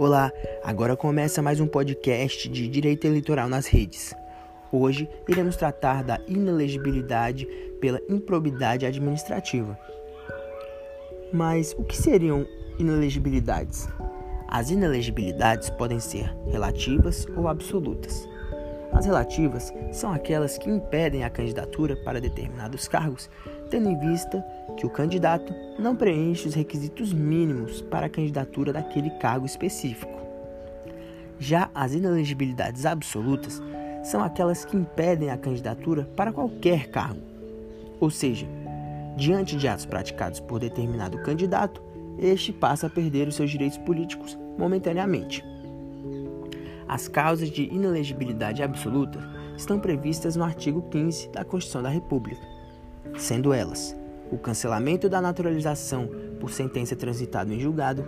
Olá, agora começa mais um podcast de Direito Eleitoral nas redes. Hoje iremos tratar da inelegibilidade pela improbidade administrativa. Mas o que seriam inelegibilidades? As inelegibilidades podem ser relativas ou absolutas. As relativas são aquelas que impedem a candidatura para determinados cargos, tendo em vista que o candidato não preenche os requisitos mínimos para a candidatura daquele cargo específico. Já as inelegibilidades absolutas são aquelas que impedem a candidatura para qualquer cargo. Ou seja, diante de atos praticados por determinado candidato, este passa a perder os seus direitos políticos momentaneamente. As causas de inelegibilidade absoluta estão previstas no artigo 15 da Constituição da República, sendo elas o cancelamento da naturalização por sentença transitada em julgado,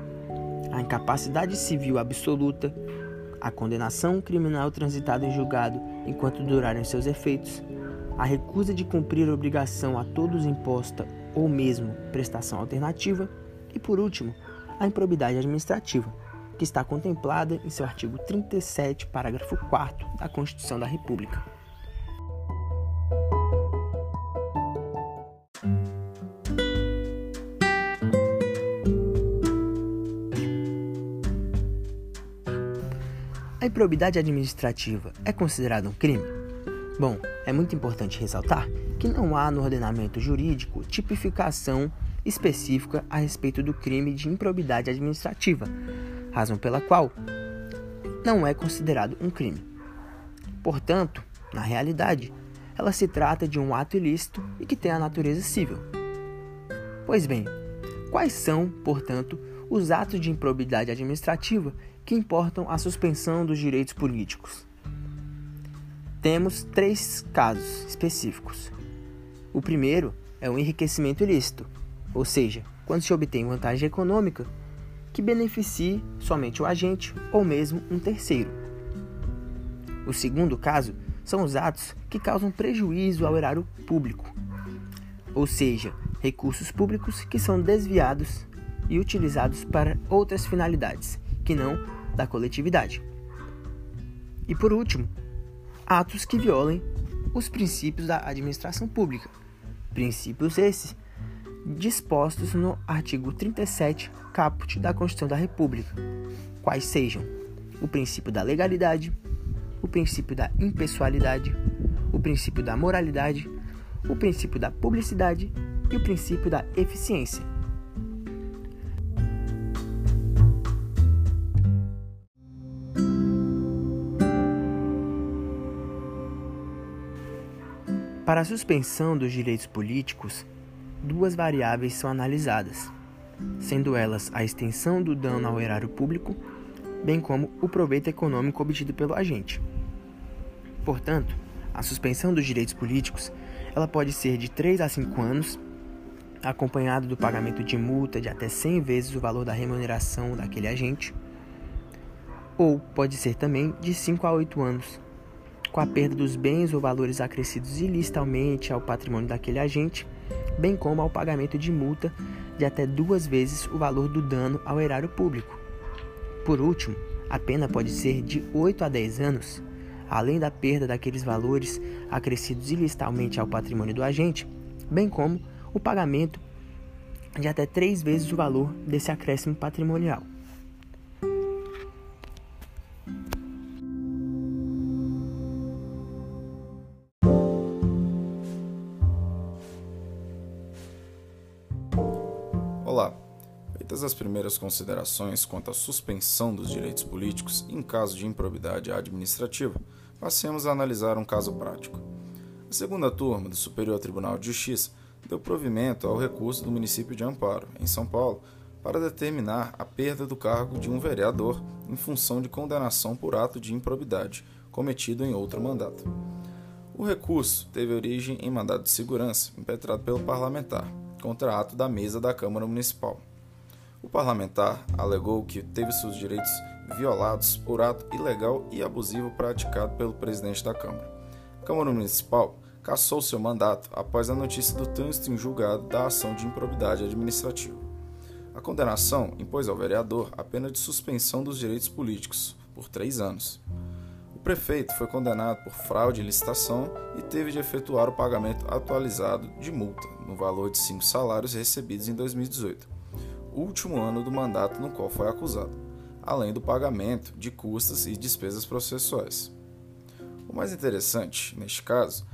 a incapacidade civil absoluta, a condenação criminal transitada em julgado enquanto durarem seus efeitos, a recusa de cumprir obrigação a todos imposta ou mesmo prestação alternativa e, por último, a improbidade administrativa, que está contemplada em seu artigo 37, parágrafo 4 da Constituição da República. A improbidade administrativa é considerada um crime? Bom, é muito importante ressaltar que não há no ordenamento jurídico tipificação específica a respeito do crime de improbidade administrativa, razão pela qual não é considerado um crime. Portanto, na realidade, ela se trata de um ato ilícito e que tem a natureza civil. Pois bem, quais são, portanto, os atos de improbidade administrativa que importam a suspensão dos direitos políticos? Temos três casos específicos. O primeiro é o enriquecimento ilícito, ou seja, quando se obtém vantagem econômica que beneficie somente o agente ou mesmo um terceiro. O segundo caso são os atos que causam prejuízo ao erário público, ou seja, recursos públicos que são desviados e utilizados para outras finalidades que não da coletividade. E por último, atos que violem os princípios da administração pública. Princípios esses dispostos no artigo 37, caput da Constituição da República, quais sejam o princípio da legalidade, o princípio da impessoalidade, o princípio da moralidade, o princípio da publicidade e o princípio da eficiência. Para a suspensão dos direitos políticos, duas variáveis são analisadas, sendo elas a extensão do dano ao erário público, bem como o proveito econômico obtido pelo agente. Portanto, a suspensão dos direitos políticos ela pode ser de 3 a 5 anos, acompanhado do pagamento de multa de até 100 vezes o valor da remuneração daquele agente, ou pode ser também de 5 a 8 anos, com a perda dos bens ou valores acrescidos ilicitamente ao patrimônio daquele agente bem como ao pagamento de multa de até duas vezes o valor do dano ao erário público. Por último, a pena pode ser de 8 a 10 anos, além da perda daqueles valores acrescidos ilicitamente ao patrimônio do agente, bem como o pagamento de até três vezes o valor desse acréscimo patrimonial. Olá! Feitas as primeiras considerações quanto à suspensão dos direitos políticos em caso de improbidade administrativa, passemos a analisar um caso prático. A segunda turma do Superior Tribunal de Justiça deu provimento ao recurso do município de Amparo, em São Paulo, para determinar a perda do cargo de um vereador em função de condenação por ato de improbidade cometido em outro mandato. O recurso teve origem em mandado de segurança impetrado pelo parlamentar contra ato da mesa da Câmara Municipal. O parlamentar alegou que teve seus direitos violados por ato ilegal e abusivo praticado pelo presidente da Câmara. A Câmara Municipal cassou seu mandato após a notícia do trânsito em julgado da ação de improbidade administrativa. A condenação impôs ao vereador a pena de suspensão dos direitos políticos por três anos. Prefeito foi condenado por fraude em licitação e teve de efetuar o pagamento atualizado de multa, no valor de cinco salários recebidos em 2018, último ano do mandato no qual foi acusado, além do pagamento de custas e despesas processuais. O mais interessante, neste caso,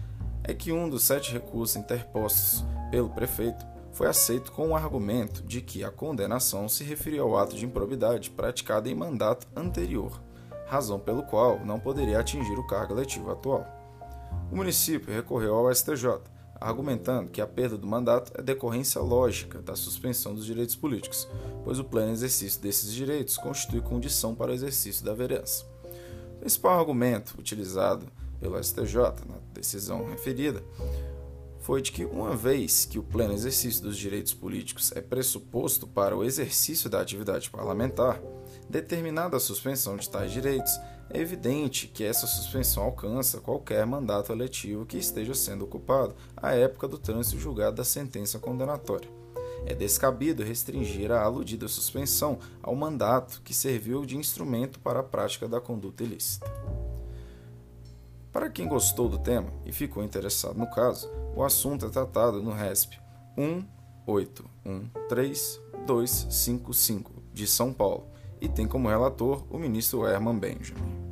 é que um dos sete recursos interpostos pelo prefeito foi aceito com o argumento de que a condenação se referia ao ato de improbidade praticado em mandato anterior, razão pelo qual não poderia atingir o cargo eletivo atual. O município recorreu ao STJ, argumentando que a perda do mandato é decorrência lógica da suspensão dos direitos políticos, pois o pleno exercício desses direitos constitui condição para o exercício da vereança. O principal argumento utilizado pelo STJ na decisão referida foi de que, uma vez que o pleno exercício dos direitos políticos é pressuposto para o exercício da atividade parlamentar, determinada a suspensão de tais direitos, é evidente que essa suspensão alcança qualquer mandato eletivo que esteja sendo ocupado à época do trânsito julgado da sentença condenatória. É descabido restringir a aludida suspensão ao mandato que serviu de instrumento para a prática da conduta ilícita. Para quem gostou do tema e ficou interessado no caso, o assunto é tratado no RESP 1813255 de São Paulo e tem como relator o ministro Herman Benjamin.